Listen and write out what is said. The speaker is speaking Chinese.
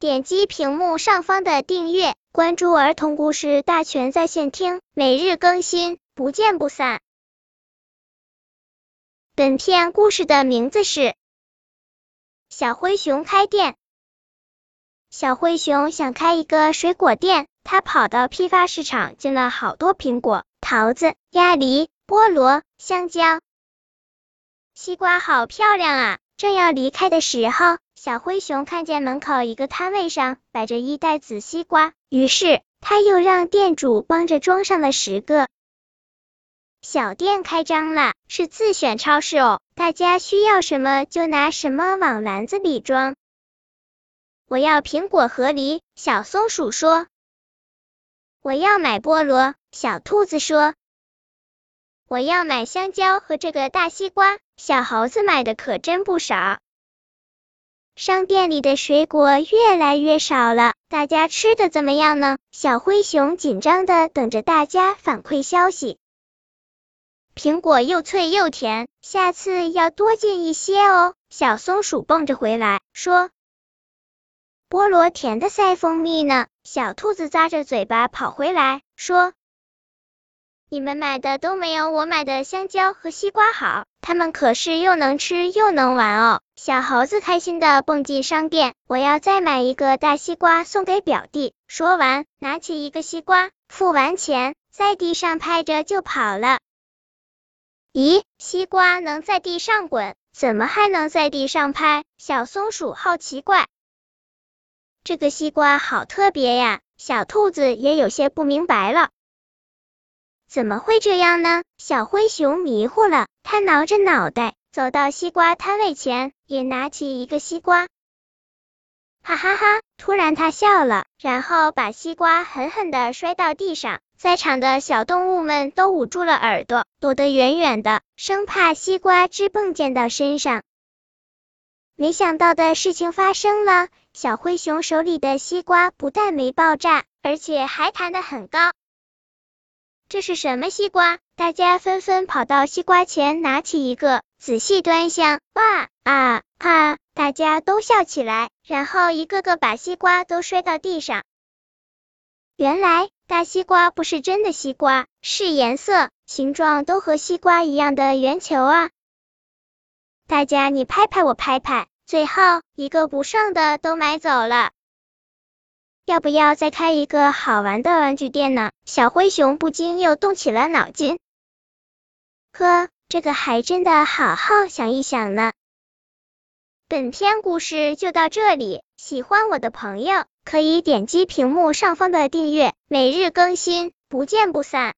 点击屏幕上方的订阅，关注儿童故事大全在线听，每日更新，不见不散。本片故事的名字是《小灰熊开店》。小灰熊想开一个水果店，他跑到批发市场进了好多苹果、桃子、鸭梨、菠萝、香蕉。西瓜好漂亮啊！正要离开的时候，小灰熊看见门口一个摊位上摆着一袋紫西瓜，于是他又让店主帮着装上了十个。小店开张了，是自选超市哦，大家需要什么就拿什么往篮子里装。我要苹果和梨，小松鼠说。我要买菠萝，小兔子说。我要买香蕉和这个大西瓜，小猴子买的可真不少。商店里的水果越来越少了，大家吃的怎么样呢？小灰熊紧张的等着大家反馈消息。苹果又脆又甜，下次要多进一些哦。小松鼠蹦着回来，说。菠萝甜的赛蜂蜜呢？小兔子咂着嘴巴跑回来，说。你们买的都没有我买的香蕉和西瓜好，它们可是又能吃又能玩哦。小猴子开心的蹦进商店，我要再买一个大西瓜送给表弟。说完，拿起一个西瓜，付完钱，在地上拍着就跑了。咦，西瓜能在地上滚，怎么还能在地上拍？小松鼠好奇怪。这个西瓜好特别呀，小兔子也有些不明白了。怎么会这样呢？小灰熊迷糊了，它挠着脑袋走到西瓜摊位前，也拿起一个西瓜，哈哈哈！突然他笑了，然后把西瓜狠狠的摔到地上，在场的小动物们都捂住了耳朵，躲得远远的，生怕西瓜枝蹦溅到身上。没想到的事情发生了，小灰熊手里的西瓜不但没爆炸，而且还弹得很高。这是什么西瓜？大家纷纷跑到西瓜前，拿起一个，仔细端详。哇啊啊！大家都笑起来，然后一个个把西瓜都摔到地上。原来大西瓜不是真的西瓜，是颜色、形状都和西瓜一样的圆球啊！大家你拍拍我拍拍，最后一个不剩的都买走了。要不要再开一个好玩的玩具店呢？小灰熊不禁又动起了脑筋。呵，这个还真的好好想一想呢。本篇故事就到这里，喜欢我的朋友可以点击屏幕上方的订阅，每日更新，不见不散。